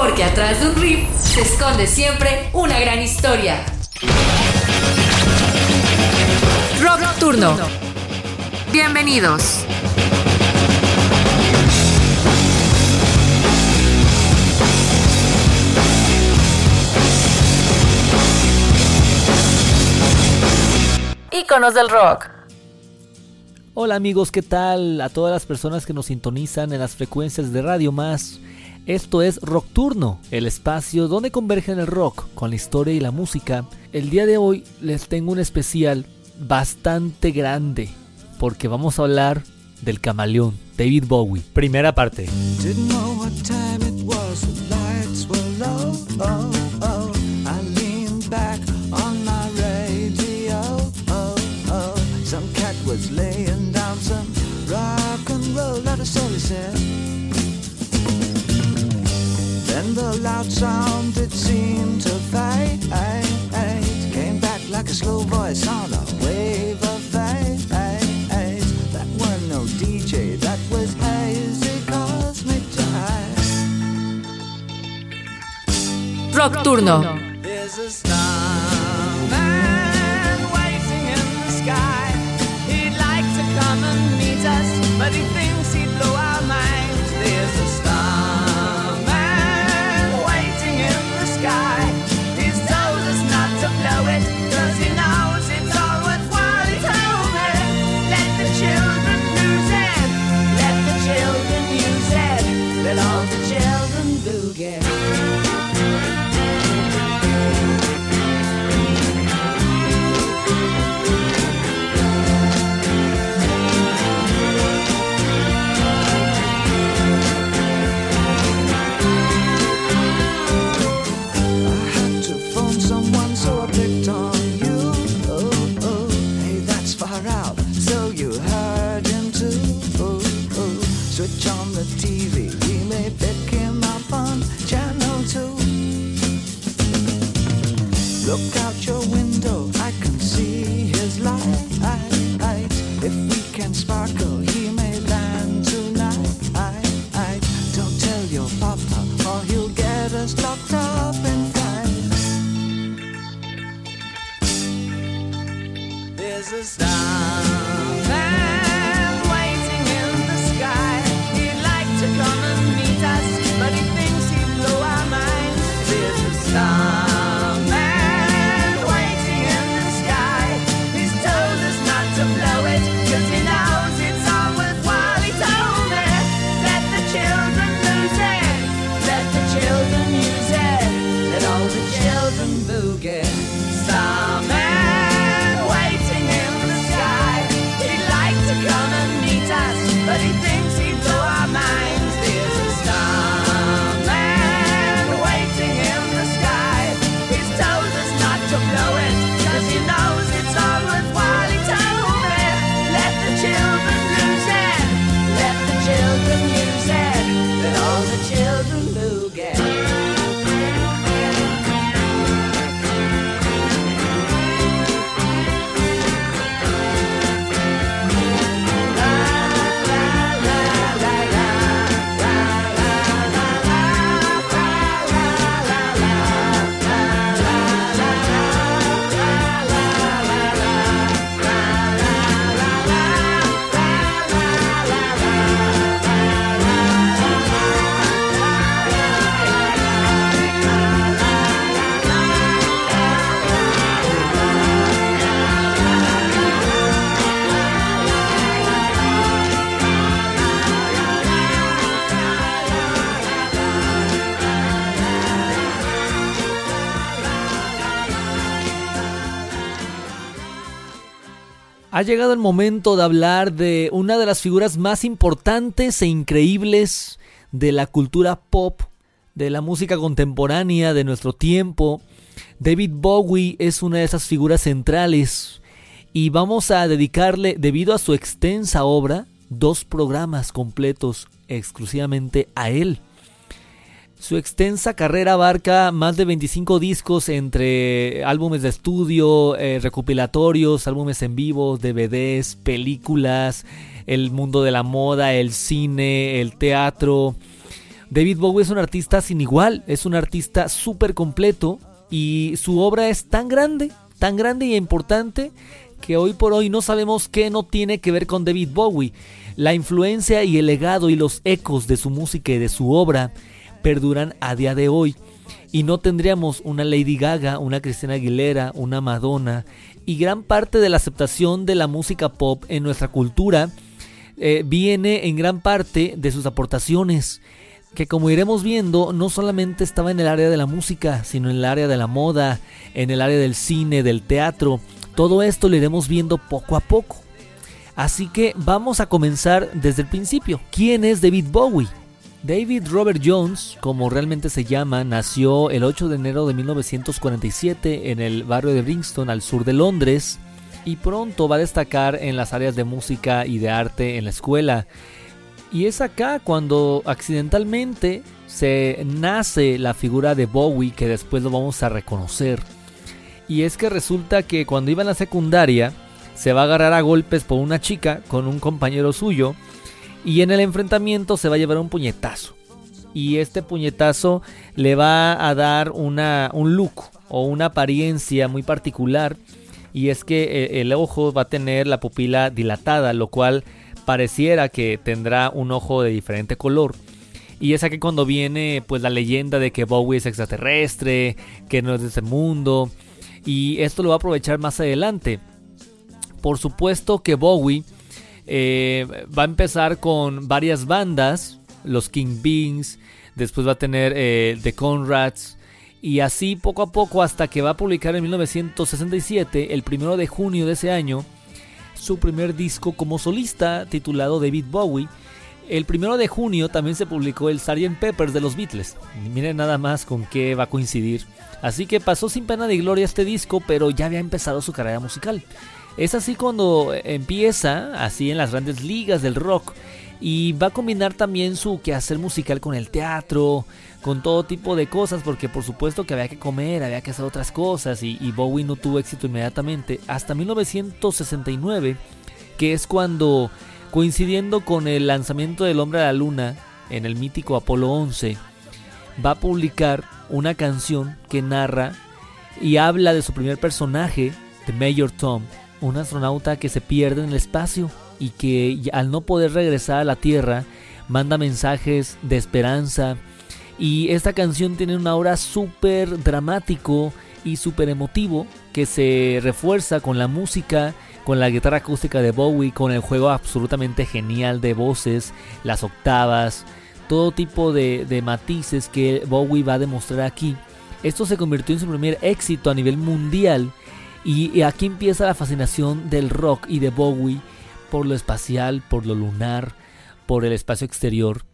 Porque atrás de un riff se esconde siempre una gran historia. Rock, Turno. Bienvenidos. Íconos del rock. Hola amigos, ¿qué tal? A todas las personas que nos sintonizan en las frecuencias de Radio Más. Esto es Rock Turno, el espacio donde convergen el rock con la historia y la música. El día de hoy les tengo un especial bastante grande porque vamos a hablar del camaleón, David Bowie. Primera parte. Loud sound it seemed to fade. Came back like a slow voice on a wave of fate. That were no DJ, that was hazy cosmic jive Rock Turno is a star. Ha llegado el momento de hablar de una de las figuras más importantes e increíbles de la cultura pop, de la música contemporánea de nuestro tiempo. David Bowie es una de esas figuras centrales y vamos a dedicarle, debido a su extensa obra, dos programas completos exclusivamente a él. Su extensa carrera abarca más de 25 discos entre álbumes de estudio, eh, recopilatorios, álbumes en vivo, DVDs, películas, el mundo de la moda, el cine, el teatro. David Bowie es un artista sin igual, es un artista súper completo y su obra es tan grande, tan grande y importante que hoy por hoy no sabemos qué no tiene que ver con David Bowie. La influencia y el legado y los ecos de su música y de su obra perduran a día de hoy. Y no tendríamos una Lady Gaga, una Cristina Aguilera, una Madonna. Y gran parte de la aceptación de la música pop en nuestra cultura eh, viene en gran parte de sus aportaciones. Que como iremos viendo, no solamente estaba en el área de la música, sino en el área de la moda, en el área del cine, del teatro. Todo esto lo iremos viendo poco a poco. Así que vamos a comenzar desde el principio. ¿Quién es David Bowie? David Robert Jones, como realmente se llama, nació el 8 de enero de 1947 en el barrio de Brixton, al sur de Londres, y pronto va a destacar en las áreas de música y de arte en la escuela. Y es acá cuando accidentalmente se nace la figura de Bowie que después lo vamos a reconocer. Y es que resulta que cuando iba en la secundaria se va a agarrar a golpes por una chica con un compañero suyo y en el enfrentamiento se va a llevar un puñetazo. Y este puñetazo le va a dar una, un look o una apariencia muy particular. Y es que eh, el ojo va a tener la pupila dilatada, lo cual pareciera que tendrá un ojo de diferente color. Y es aquí cuando viene pues la leyenda de que Bowie es extraterrestre, que no es de ese mundo. Y esto lo va a aprovechar más adelante. Por supuesto que Bowie eh, va a empezar con varias bandas, los King Beans, después va a tener eh, The Conrads, y así poco a poco hasta que va a publicar en 1967, el primero de junio de ese año, su primer disco como solista titulado David Bowie. El primero de junio también se publicó el Sgt. Peppers de los Beatles. Miren nada más con qué va a coincidir. Así que pasó sin pena de gloria este disco, pero ya había empezado su carrera musical. Es así cuando empieza, así en las grandes ligas del rock, y va a combinar también su quehacer musical con el teatro, con todo tipo de cosas, porque por supuesto que había que comer, había que hacer otras cosas, y, Bowie no tuvo éxito inmediatamente, hasta 1969, que es cuando, coincidiendo con el lanzamiento del Hombre a la Luna en el mítico Apolo 11, va a publicar una canción que narra y habla de su primer personaje, de Mayor Tom, un astronauta que se pierde en el espacio y que al no poder regresar a la Tierra manda mensajes de esperanza. Y esta canción tiene una aura súper dramático y súper emotivo que se refuerza con la música, con la guitarra acústica de Bowie, con el juego absolutamente genial de voces, las octavas, todo tipo de, de matices que Bowie va a demostrar aquí. Esto se convirtió en su primer éxito a nivel mundial y, aquí empieza la fascinación del rock y de Bowie por lo espacial, por lo lunar, por el espacio exterior.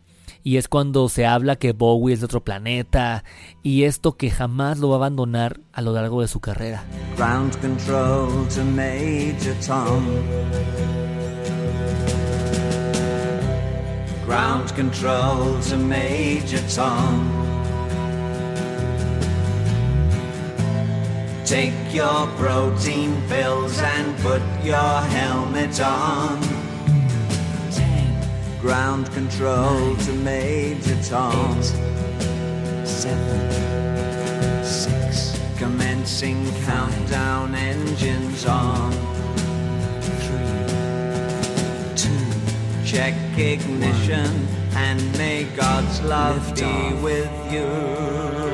Y es cuando se habla que Bowie es de otro planeta y esto que jamás lo va a abandonar a lo largo de su carrera. Ground control to Major Tom. Ground control to Major Tom. Take your protein pills and put your helmet on. Ten. Ground control nine, to Major Tom. Eight, seven, six. Commencing five, countdown engines on. Three, two. Check ignition one. and may God's love be with you.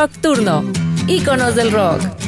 Rock Turno, íconos del rock.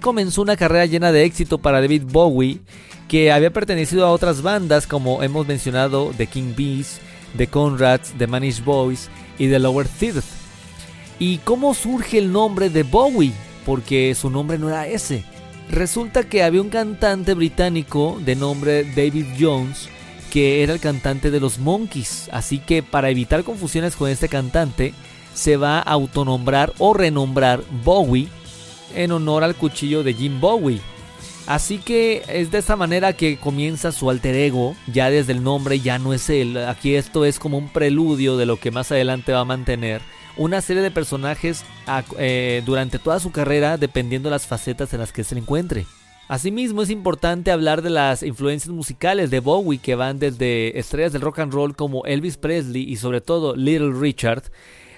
Comenzó una carrera llena de éxito para David Bowie, que había pertenecido a otras bandas como hemos mencionado The King Bees, The Conrads, The Manish Boys y The Lower Third. ¿Y cómo surge el nombre de Bowie? Porque su nombre no era ese. Resulta que había un cantante británico de nombre David Jones que era el cantante de los Monkeys, así que para evitar confusiones con este cantante se va a autonombrar o renombrar Bowie en honor al cuchillo de Jim Bowie. Así que es de esta manera que comienza su alter ego, ya desde el nombre ya no es él, aquí esto es como un preludio de lo que más adelante va a mantener una serie de personajes eh, durante toda su carrera dependiendo de las facetas en las que se encuentre. Asimismo es importante hablar de las influencias musicales de Bowie que van desde estrellas del rock and roll como Elvis Presley y sobre todo Little Richard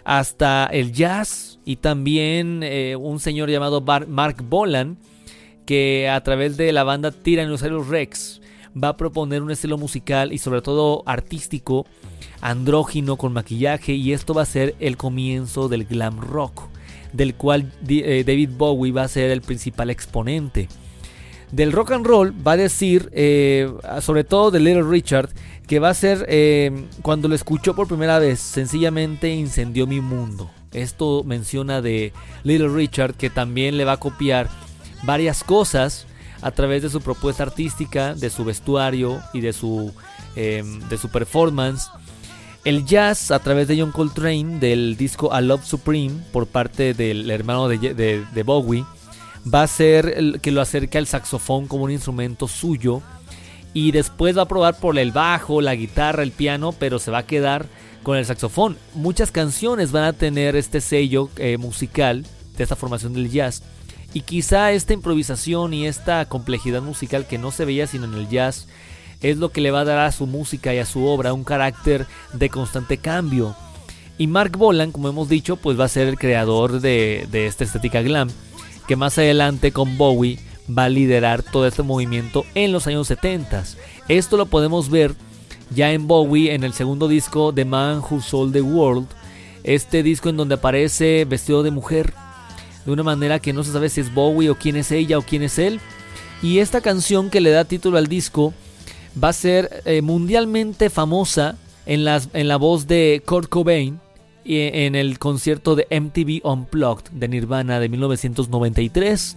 hasta el jazz y también eh, un señor llamado Mark Bolan que a través de la banda Tyrannosaurus Rex va a proponer un estilo musical y sobre todo artístico, andrógino con maquillaje y esto va a ser el comienzo del glam rock, del cual eh, David Bowie va a ser el principal exponente. Del rock and roll va a decir, eh, sobre todo de Little Richard, que va a ser eh, cuando lo escuchó por primera vez, sencillamente incendió mi mundo. Esto menciona de Little Richard que también le va a copiar varias cosas a través de su propuesta artística, de su vestuario y de su, em, de su performance. El jazz a través de John Coltrane del disco A Love Supreme por parte del hermano de, de Bowie va a ser que lo acerque al saxofón como un instrumento suyo y después va a probar por el bajo, la guitarra, el piano, pero se va a quedar con el saxofón. Muchas canciones van a tener este sello eh, musical de esta formación del jazz. Y quizá esta improvisación y esta complejidad musical que no se veía sino en el jazz es lo que le va a dar a su música y a su obra un carácter de constante cambio. Y Mark Bolan, como hemos dicho, pues va a ser el creador de, de esta estética glam, que más adelante con Bowie va a liderar todo este movimiento en los años 70. Esto lo podemos ver ya en Bowie en el segundo disco The Man Who Sold the World. Este disco en donde aparece vestido de mujer de una manera que no se sabe si es Bowie o quién es ella o quién es él. Y esta canción que le da título al disco va a ser eh, mundialmente famosa en, en la voz de Kurt Cobain en el concierto de MTV Unplugged de Nirvana de 1993.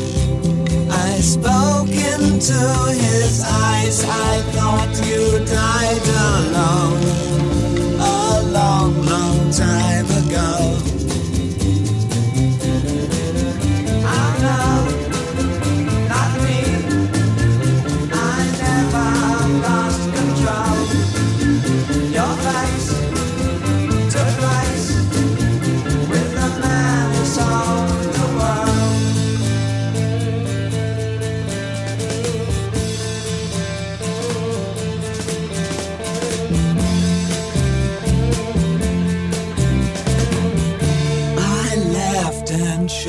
I spoke into his eyes. I thought you died alone a long, long time ago.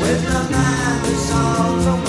with the man who solves the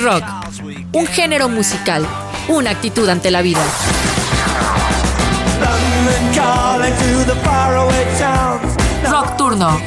rock, un género musical, una actitud ante la vida. Rock Turno.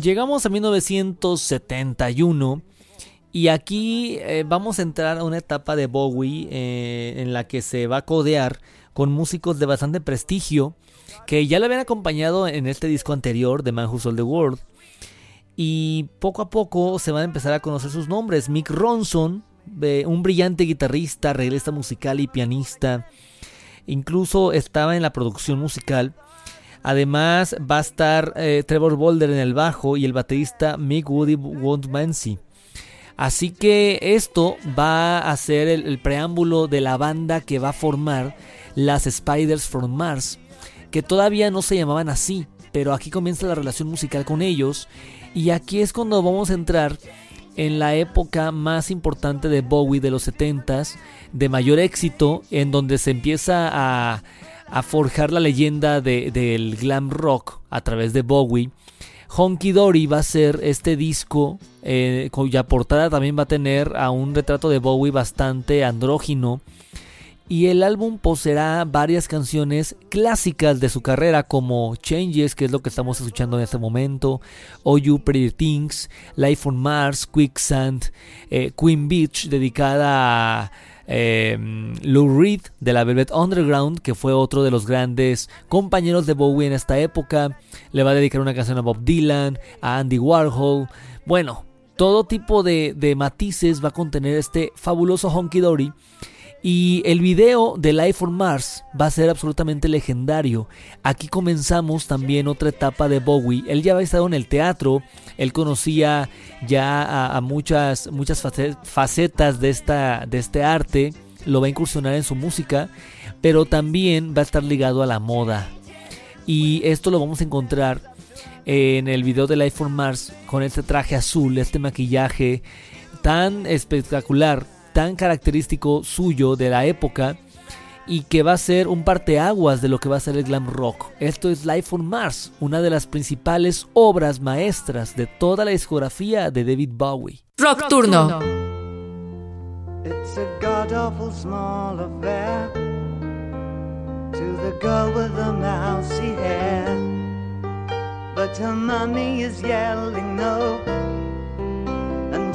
Llegamos a 1971 y aquí eh, vamos a entrar a una etapa de Bowie eh, en la que se va a codear con músicos de bastante prestigio que ya le habían acompañado en este disco anterior de Man Who Sold the World. Y poco a poco se van a empezar a conocer sus nombres. Mick Ronson, un brillante guitarrista, arreglista musical y pianista. Incluso estaba en la producción musical. Además va a estar eh, Trevor Boulder en el bajo y el baterista Mick Woody Woodmansey. Así que esto va a ser el, preámbulo de la banda que va a formar las Spiders from Mars, que todavía no se llamaban así, pero aquí comienza la relación musical con ellos y aquí es cuando vamos a entrar en la época más importante de Bowie de los 70s, de mayor éxito, en donde se empieza a a forjar la leyenda del glam rock a través de Bowie. Honky Dory va a ser este disco eh, cuya portada también va a tener a un retrato de Bowie bastante andrógino. y el álbum poseerá varias canciones clásicas de su carrera como Changes, que es lo que estamos escuchando en este momento, Oh You Pretty Things, Life on Mars, Quicksand, eh, Queen Beach, dedicada a eh, Lou Reed de la Velvet Underground, que fue otro de los grandes compañeros de Bowie en esta época. Le va a dedicar una canción a Bob Dylan, a Andy Warhol. Bueno, todo tipo de, de matices va a contener este fabuloso Honky Dory y el video de Life on Mars va a ser absolutamente legendario. Aquí comenzamos también otra etapa de Bowie. Él ya había estado en el teatro, él conocía ya a, muchas, muchas facetas de, esta, de este arte, lo va a incursionar en su música, pero también va a estar ligado a la moda. Y esto lo vamos a encontrar en el video de Life on Mars con este traje azul, este maquillaje tan espectacular tan característico suyo de la época y que va a ser un parteaguas de lo que va a ser el glam rock. Esto es Life on Mars, una de las principales obras maestras de toda la discografía de David Bowie. Rock Turno. It's a god awful small affair to the girl with the mousy hair. But her mommy is yelling no.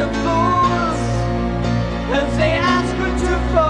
of fools. If they ask her to focus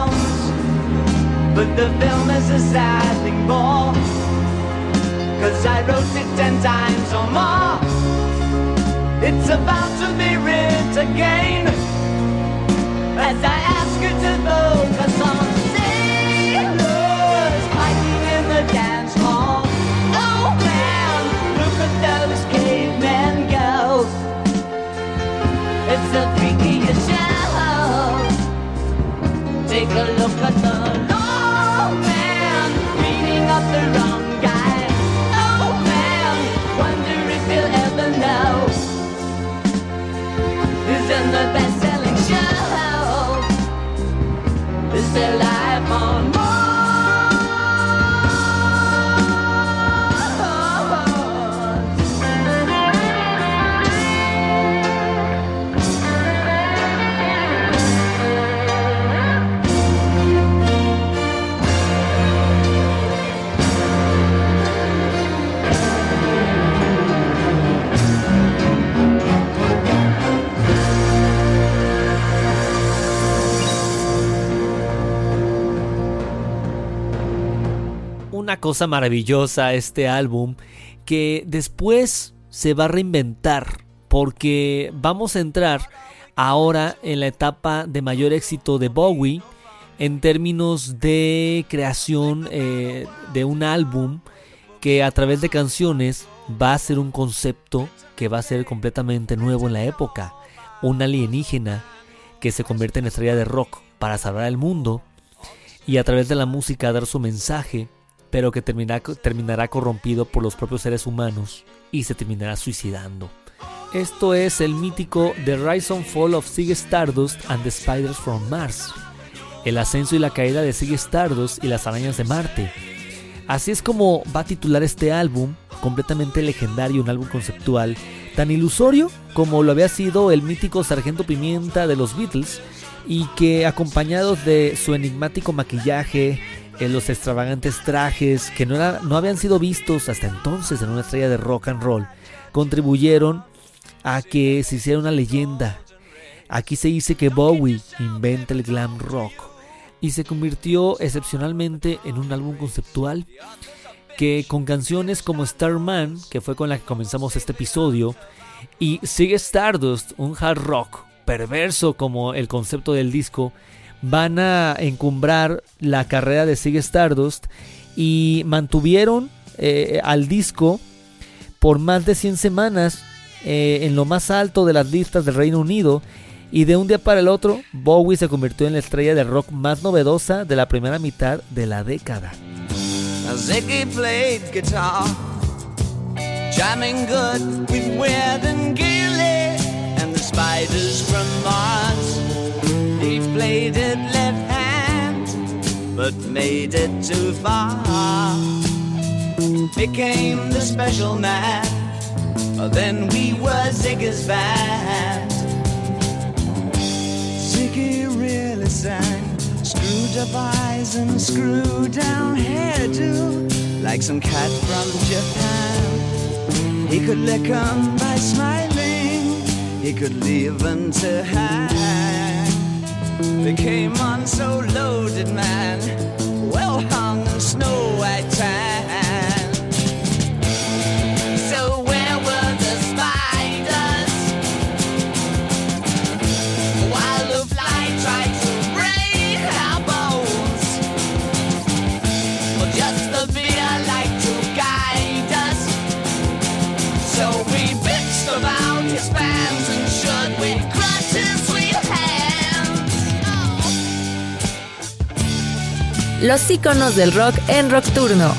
But the film is a sad thing more. Cause I wrote it ten times or more. It's about to be writ again. As I ask you to focus on sailors fighting in the dance hall. Oh man, look at those cavemen go. It's show. Take a look show. Is there life on Una cosa maravillosa este álbum que después se va a reinventar porque vamos a entrar ahora en la etapa de mayor éxito de Bowie en términos de creación eh, de un álbum que a través de canciones va a ser un concepto que va a ser completamente nuevo en la época. Un alienígena que se convierte en estrella de rock para salvar al mundo y a través de la música dar su mensaje, pero que terminará, corrompido por los propios seres humanos y se terminará suicidando. Esto es el mítico The Rise and Fall of Ziggy Stardust and the Spiders from Mars. El ascenso y la caída de Ziggy Stardust y las arañas de Marte. Así es como va a titular este álbum, completamente legendario, un álbum conceptual, tan ilusorio como lo había sido el mítico Sargento Pimienta de los Beatles, y que acompañados de su enigmático maquillaje, los extravagantes trajes que no, no habían sido vistos hasta entonces en una estrella de rock and roll, contribuyeron a que se hiciera una leyenda. Aquí se dice que Bowie inventa el glam rock y se convirtió excepcionalmente en un álbum conceptual que con canciones como Starman, que fue con la que comenzamos este episodio, y Sigue Stardust, un hard rock perverso como el concepto del disco, van a encumbrar la carrera de Sigue Stardust y mantuvieron eh, al disco por más de 100 semanas eh, en lo más alto de las listas del Reino Unido y de un día para el otro Bowie se convirtió en la estrella de rock más novedosa de la primera mitad de la década. Played it left hand, but made it too far. Became the special man, oh, then we were Ziggy's band. Ziggy really sang Screwed up eyes and screwed down hairdo, like some cat from Japan. He could lick 'em by smiling, he could leave them to hang. They came on so loaded, man, well los iconos del rock en Rockturno.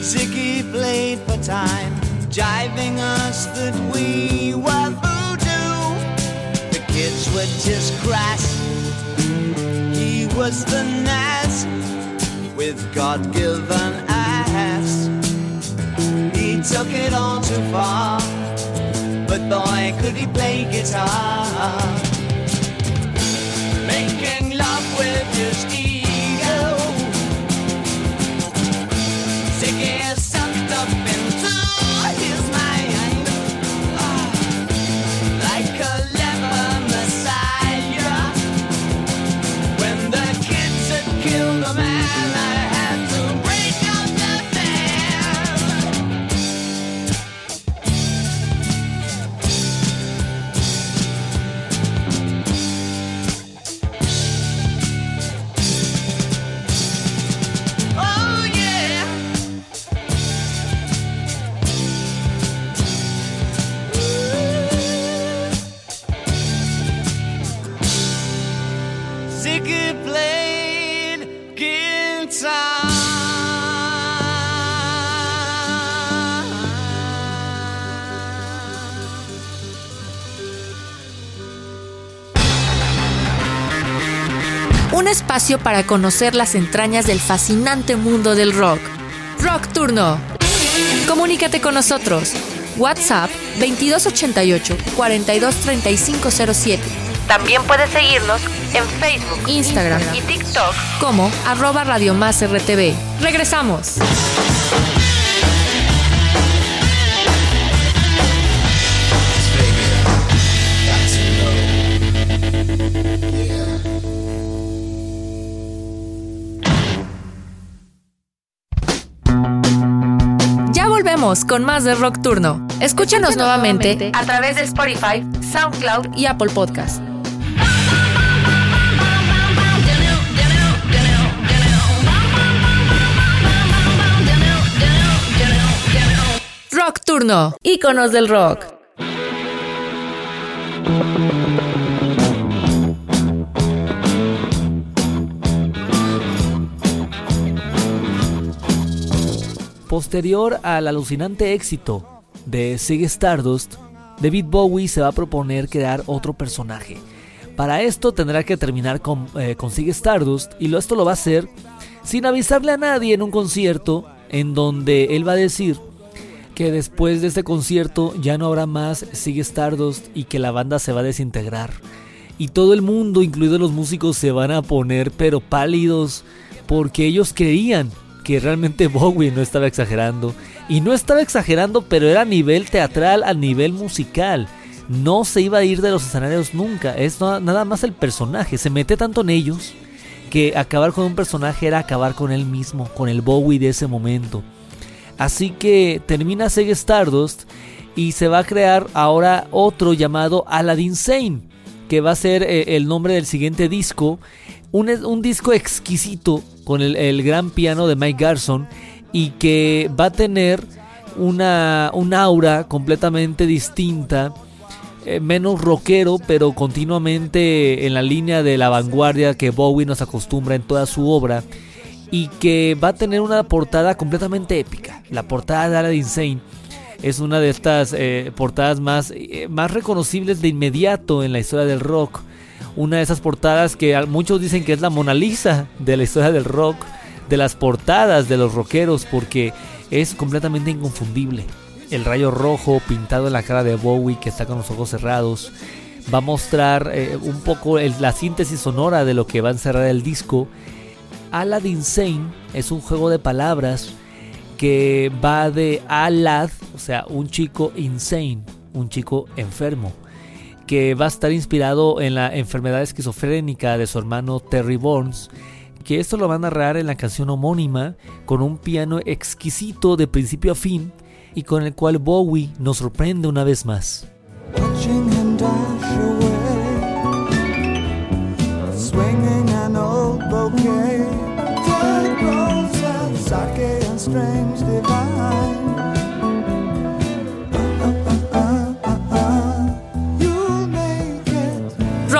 Ziggy played for time, jiving us that we were voodoo. The kids were just crass. He was the Nas with God could he play guitar. Espacio para conocer las entrañas del fascinante mundo del rock. Rock Turno. Comunícate con nosotros. WhatsApp 2288 423507. También puedes seguirnos en Facebook, Instagram, y TikTok como arroba Radio Más RTV. Regresamos. con más de Rock Turno. Escúchanos, nuevamente, nuevamente a través de Spotify, SoundCloud y Apple Podcast. Rock Turno, íconos del rock. Posterior al alucinante éxito de Sig Stardust, David Bowie se va a proponer crear otro personaje. Para esto tendrá que terminar con, eh, Stardust y esto lo va a hacer sin avisarle a nadie en un concierto en donde él va a decir que después de este concierto ya no habrá más Sigue Stardust y que la banda se va a desintegrar. Y todo el mundo, incluidos los músicos, se van a poner pero pálidos porque ellos creían que realmente Bowie no estaba exagerando. Y no estaba exagerando, pero era a nivel teatral, a nivel musical. No se iba a ir de los escenarios nunca. Es nada más el personaje. Se mete tanto en ellos que acabar con un personaje era acabar con él mismo, con el Bowie de ese momento. Así que termina Sega Stardust y se va a crear ahora otro llamado Aladdin Sane, que va a ser eh, el nombre del siguiente disco. Un, un disco exquisito con el, gran piano de Mike Garson y que va a tener una, un aura completamente distinta, eh, menos rockero, pero continuamente en la línea de la vanguardia que Bowie nos acostumbra en toda su obra y que va a tener una portada completamente épica. La portada de Aladdin Sane es una de estas eh, portadas más, eh, más reconocibles de inmediato en la historia del rock una de esas portadas que muchos dicen que es la Mona Lisa de la historia del rock, de las portadas de los rockeros, porque es completamente inconfundible. El rayo rojo pintado en la cara de Bowie que está con los ojos cerrados va a mostrar eh, un poco la síntesis sonora de lo que va a encerrar el disco. Aladdin Sane es un juego de palabras que va de Alad, o sea, un chico insane, un chico enfermo que va a estar inspirado en la enfermedad esquizofrénica de su hermano Terry Burns, que esto lo va a narrar en la canción homónima con un piano exquisito de principio a fin y con el cual Bowie nos sorprende una vez más. Nocturno. Passion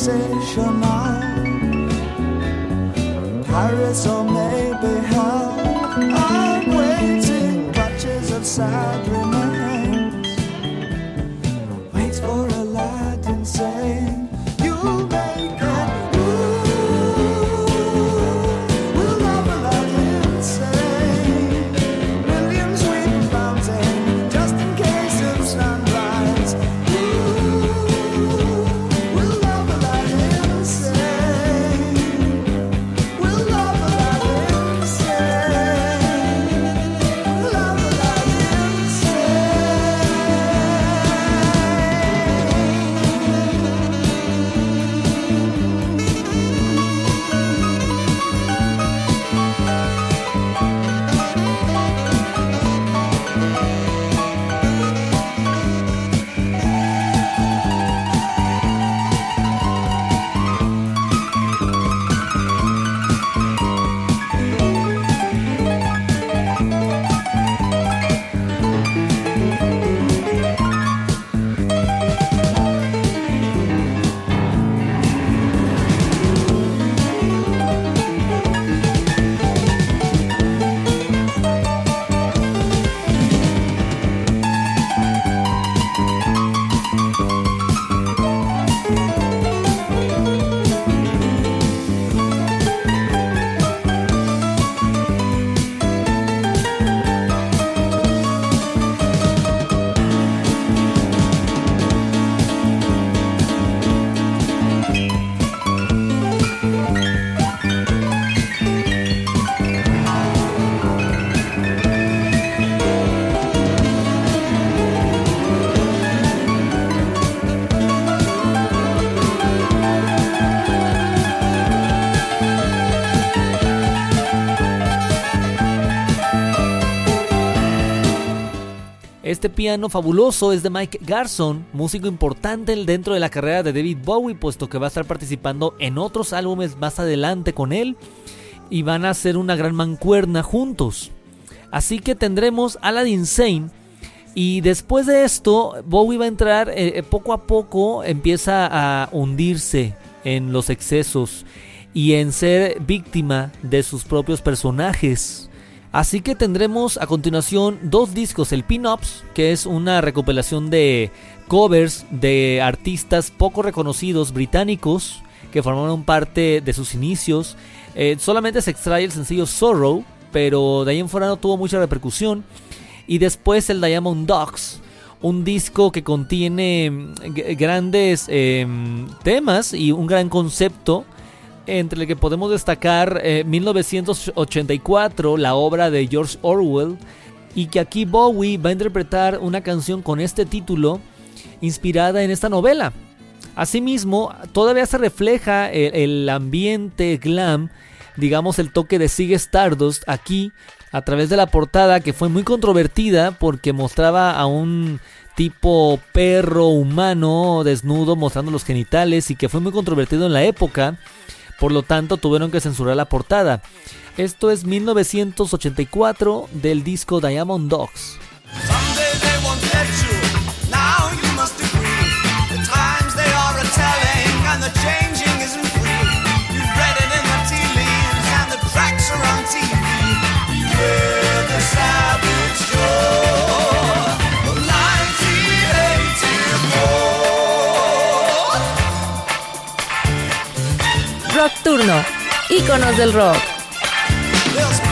sensational. Paris or maybe hell. I'm waiting, patches of sad Este piano fabuloso es de Mike Garson, músico importante dentro de la carrera de David Bowie, puesto que va a estar participando en otros álbumes más adelante con él y van a hacer una gran mancuerna juntos. Así que tendremos Aladdin Sane y después de esto Bowie va a entrar eh, eh, poco a poco empieza a hundirse en los excesos y en ser víctima de sus propios personajes. Así que tendremos a continuación dos discos, el Pin-Ups, que es una recopilación de covers de artistas poco reconocidos británicos que formaron parte de sus inicios. Eh, solamente se extrae el sencillo Sorrow, pero de ahí en fuera no tuvo mucha repercusión. Y después el Diamond Dogs, un disco que contiene mm, grandes em, temas y un gran concepto entre el que podemos destacar 1984, eh, la obra de George Orwell, y que aquí Bowie va a interpretar una canción con este título inspirada en esta novela. Asimismo, todavía se refleja el, ambiente glam, digamos el toque de Sigue Stardust aquí a través de la portada que fue muy controvertida porque mostraba a un tipo perro humano desnudo mostrando los genitales y que fue muy controvertido en la época por lo tanto, tuvieron que censurar la portada. Esto es 1984 del disco Diamond Dogs. Nocturno, íconos del rock.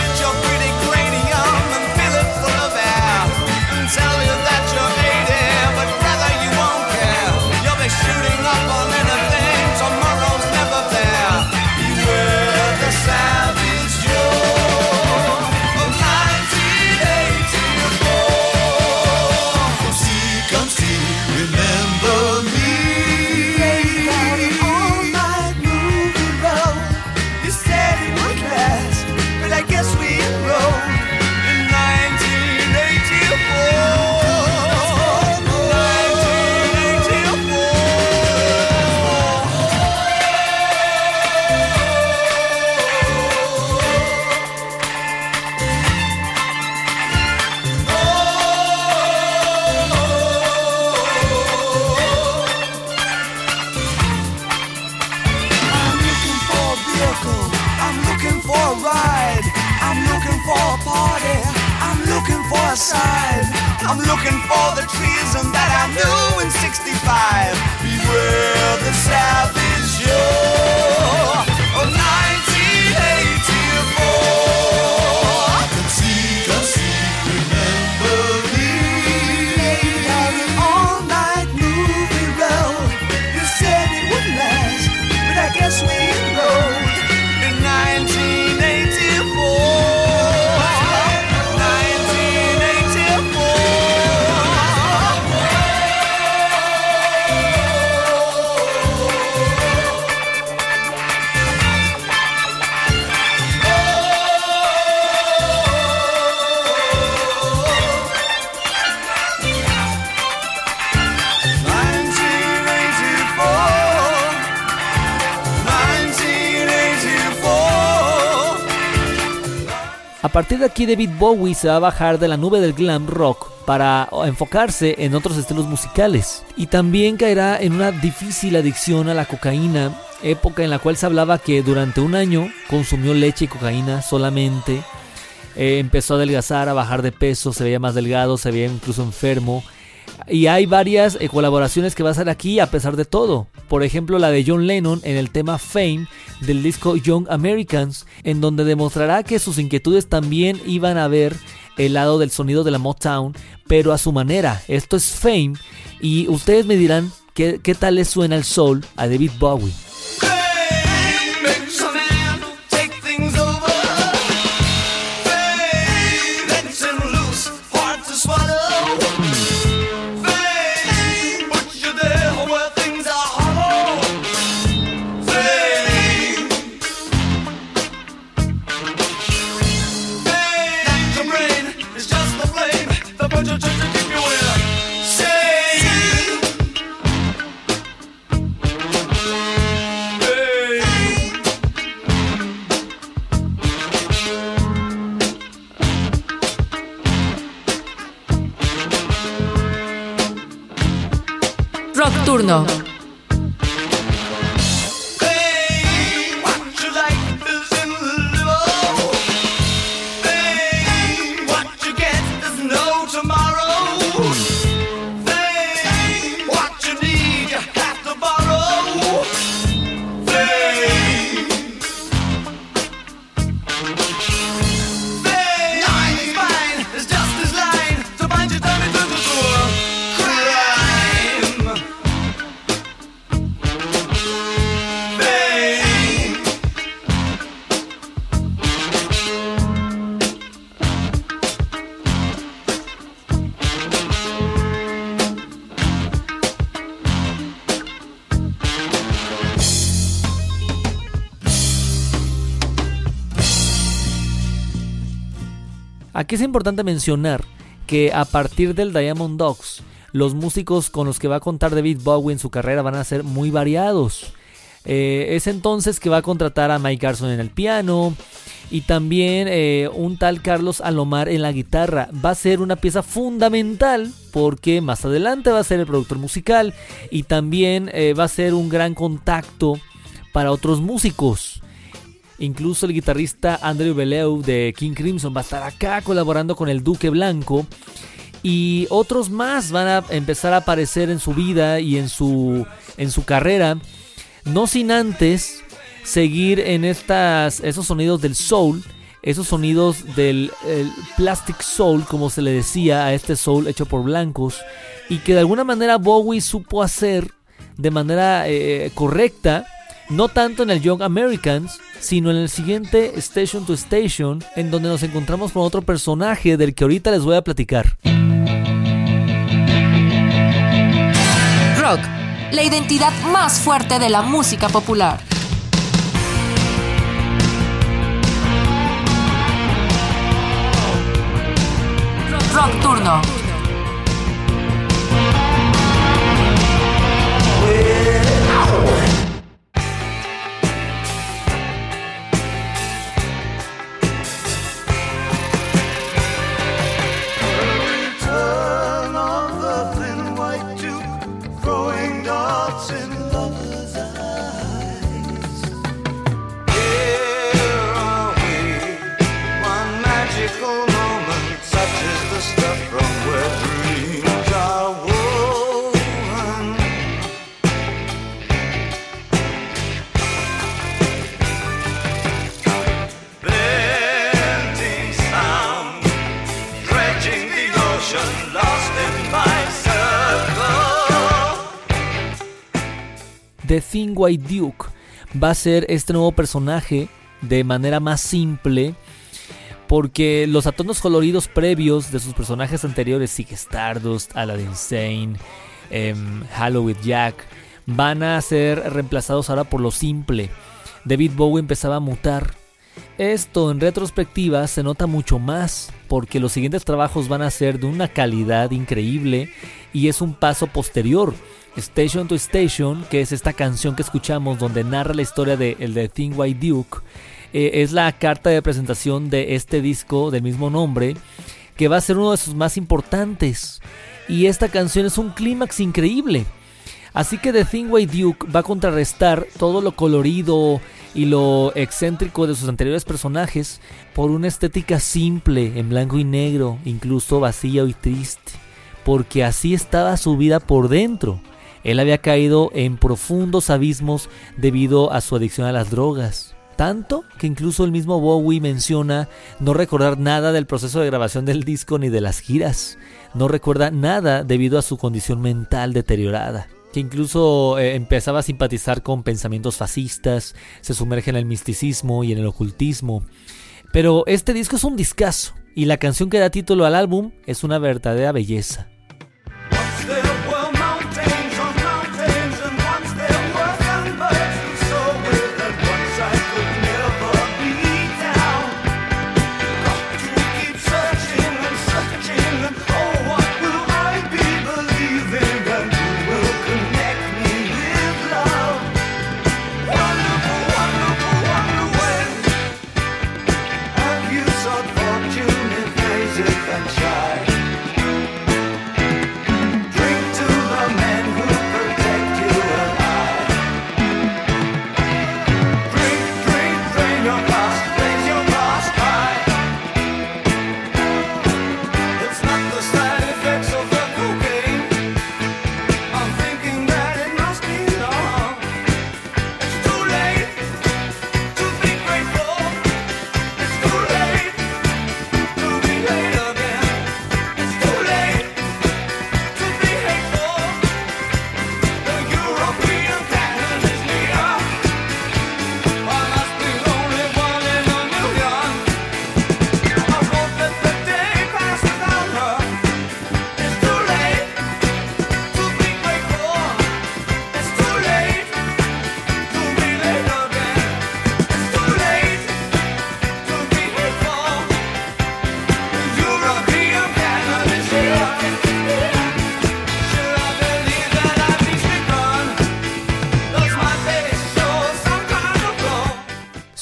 all the treason that I knew in 65. Beware the Sabbath. Partir de aquí David Bowie se va a bajar de la nube del glam rock para enfocarse en otros estilos musicales. Y también caerá en una difícil adicción a la cocaína, época en la cual se hablaba que durante un año consumió leche y cocaína solamente, eh, empezó a adelgazar, a bajar de peso, se veía más delgado, se veía incluso enfermo. Y hay varias eh, colaboraciones que va a hacer aquí a pesar de todo. Por ejemplo, la de John Lennon en el tema Fame del disco Young Americans, en donde demostrará que sus inquietudes también iban a ver el lado del sonido de la Motown, pero a su manera. Esto es Fame y ustedes me dirán qué, qué tal le suena el soul a David Bowie. Es importante mencionar que a partir del Diamond Dogs, los músicos con los que va a contar David Bowie en su carrera van a ser muy variados. Eh, es entonces que va a contratar a Mike Garson en el piano y también eh, un tal Carlos Alomar en la guitarra. Va a ser una pieza fundamental porque más adelante va a ser el productor musical y también eh, va a ser un gran contacto para otros músicos. Incluso el guitarrista Andrew Bellew de King Crimson va a estar acá colaborando con el Duque Blanco. Y otros más van a empezar a aparecer en su vida y en su, en su carrera. No sin antes seguir en estas, esos sonidos del soul. Esos sonidos del plastic soul, como se le decía a este soul hecho por blancos. Y que de alguna manera Bowie supo hacer de manera eh, correcta no tanto en el Young Americans, sino en el siguiente Station to Station, en donde nos encontramos con otro personaje del que ahorita les voy a platicar. Rock, la identidad más fuerte de la música popular. Rock Turno. The Thing White Duke va a ser este nuevo personaje de manera más simple. Porque los atonos coloridos previos de sus personajes anteriores, Sig Stardust, Aladdin Sane, em, Halloween Jack, van a ser reemplazados ahora por lo simple. David Bowie empezaba a mutar. Esto en retrospectiva se nota mucho más porque los siguientes trabajos van a ser de una calidad increíble y es un paso posterior Station to Station, que es esta canción que escuchamos donde narra la historia de el de Thing White Duke, eh, es la carta de presentación de este disco del mismo nombre, que va a ser uno de sus más importantes. Y esta canción es un clímax increíble. Así que The Thing White Duke va a contrarrestar todo lo colorido y lo excéntrico de sus anteriores personajes por una estética simple, en blanco y negro, incluso vacía y triste, porque así estaba su vida por dentro. Él había caído en profundos abismos debido a su adicción a las drogas. Tanto que incluso el mismo Bowie menciona no recordar nada del proceso de grabación del disco ni de las giras. No recuerda nada debido a su condición mental deteriorada. Que incluso eh, empezaba a simpatizar con pensamientos fascistas, se sumerge en el misticismo y en el ocultismo. Pero este disco es un discazo y la canción que da título al álbum es una verdadera belleza.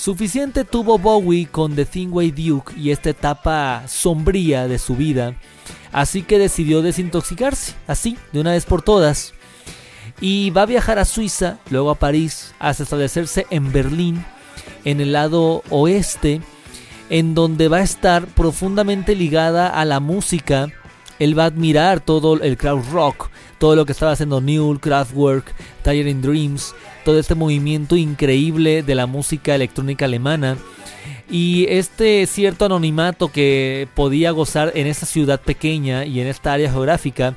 Suficiente tuvo Bowie con The Thingway Duke y esta etapa sombría de su vida, así que decidió desintoxicarse, así, de una vez por todas. Y va a viajar a Suiza, luego a París, hasta establecerse en Berlín, en el lado oeste, en donde va a estar profundamente ligada a la música. Él va a admirar todo el crowd rock, todo lo que estaba haciendo Newell, Kraftwerk, Tiger in Dreams, todo este movimiento increíble de la música electrónica alemana. Y este cierto anonimato que podía gozar en esta ciudad pequeña y en esta área geográfica,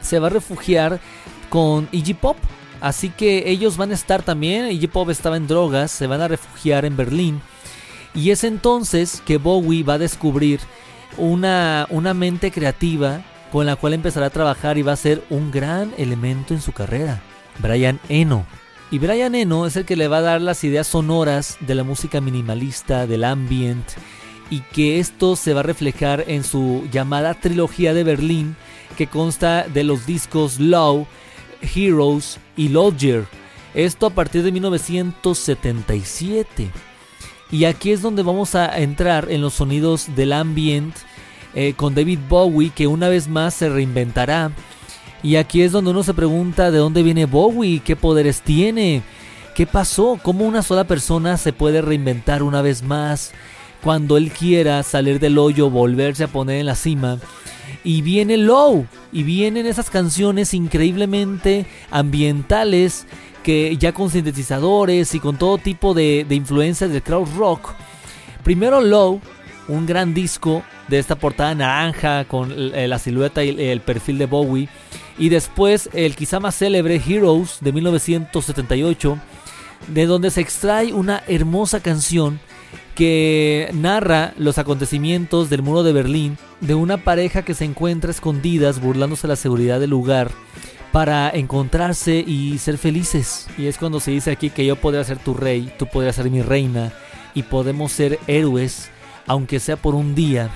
se va a refugiar con Iggy Pop. Así que ellos van a estar también, Iggy Pop estaba en drogas, se van a refugiar en Berlín. Y es entonces que Bowie va a descubrir una, una mente creativa con la cual empezará a trabajar y va a ser un gran elemento en su carrera, Brian Eno. Y Brian Eno es el que le va a dar las ideas sonoras de la música minimalista, del ambient, y que esto se va a reflejar en su llamada trilogía de Berlín, que consta de los discos Low, Heroes y Lodger. Esto a partir de 1977. Y aquí es donde vamos a entrar en los sonidos del ambient eh, con David Bowie, que una vez más se reinventará. Y aquí es donde uno se pregunta de dónde viene Bowie, qué poderes tiene, qué pasó, cómo una sola persona se puede reinventar una vez más cuando él quiera salir del hoyo, volverse a poner en la cima. Y viene Low, y vienen esas canciones increíblemente ambientales que ya con sintetizadores y con todo tipo de, influencias del crowd rock. Primero Low, un gran disco de esta portada naranja con eh, la silueta y el perfil de Bowie. Y después el quizá más célebre Heroes de 1978, de donde se extrae una hermosa canción que narra los acontecimientos del muro de Berlín de una pareja que se encuentra escondidas burlándose de la seguridad del lugar para encontrarse y ser felices. Y es cuando se dice aquí que yo podría ser tu rey, tú podrías ser mi reina y podemos ser héroes, aunque sea por un día,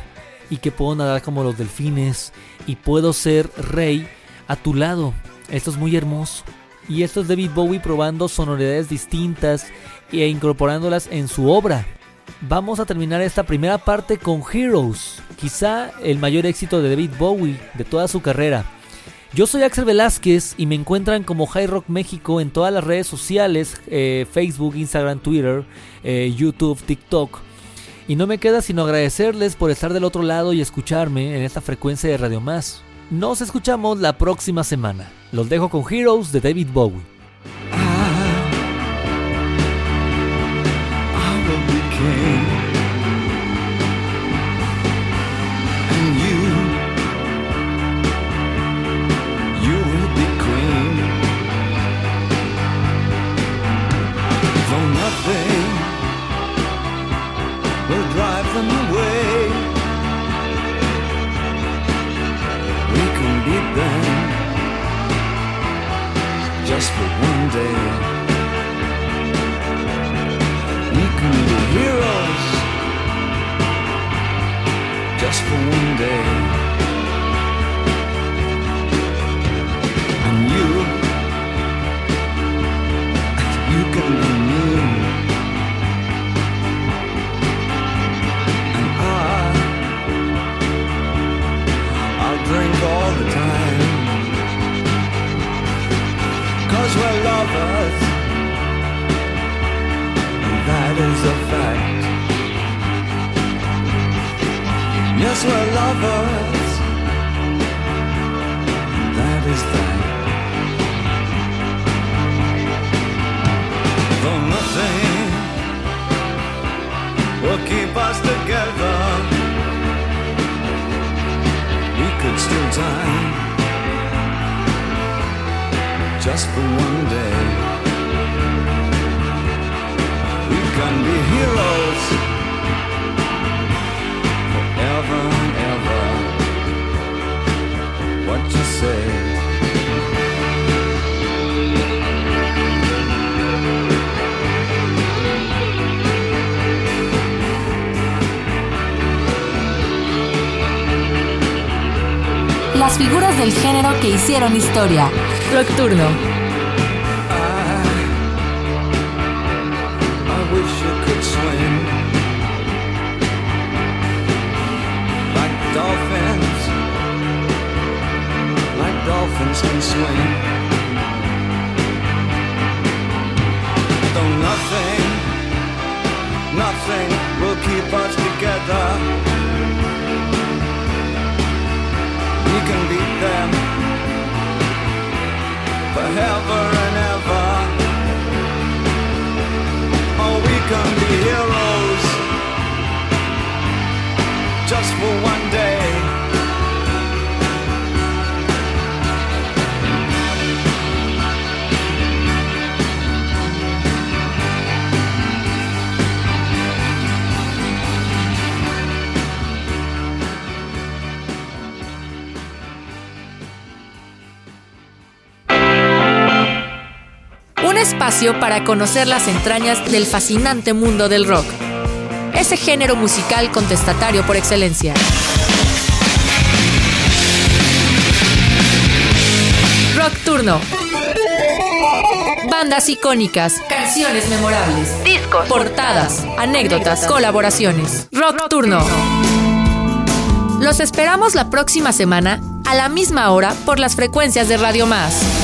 y que puedo nadar como los delfines y puedo ser rey a tu lado. Esto es muy hermoso. Y esto es David Bowie probando sonoridades distintas e incorporándolas en su obra. Vamos a terminar esta primera parte con Heroes, quizá el mayor éxito de David Bowie de toda su carrera. Yo soy Axel Velázquez y me encuentran como High Rock México en todas las redes sociales, eh, Facebook, Instagram, Twitter, eh, YouTube, TikTok. Y no me queda sino agradecerles por estar del otro lado y escucharme en esta frecuencia de Radio Más. Nos escuchamos la próxima semana. Los dejo con Heroes de David Bowie. Las hicieron historia. Nocturno. dolphins can swim. Though nothing, nothing will keep us together. We can be forever and ever. Oh, we can be heroes just for one espacio para conocer las entrañas del fascinante mundo del rock. Ese género musical contestatario por excelencia. Rock Turno. Bandas icónicas, canciones memorables, discos, portadas, anécdotas, colaboraciones. Rock Turno. Los esperamos la próxima semana a la misma hora por las frecuencias de Radio Más.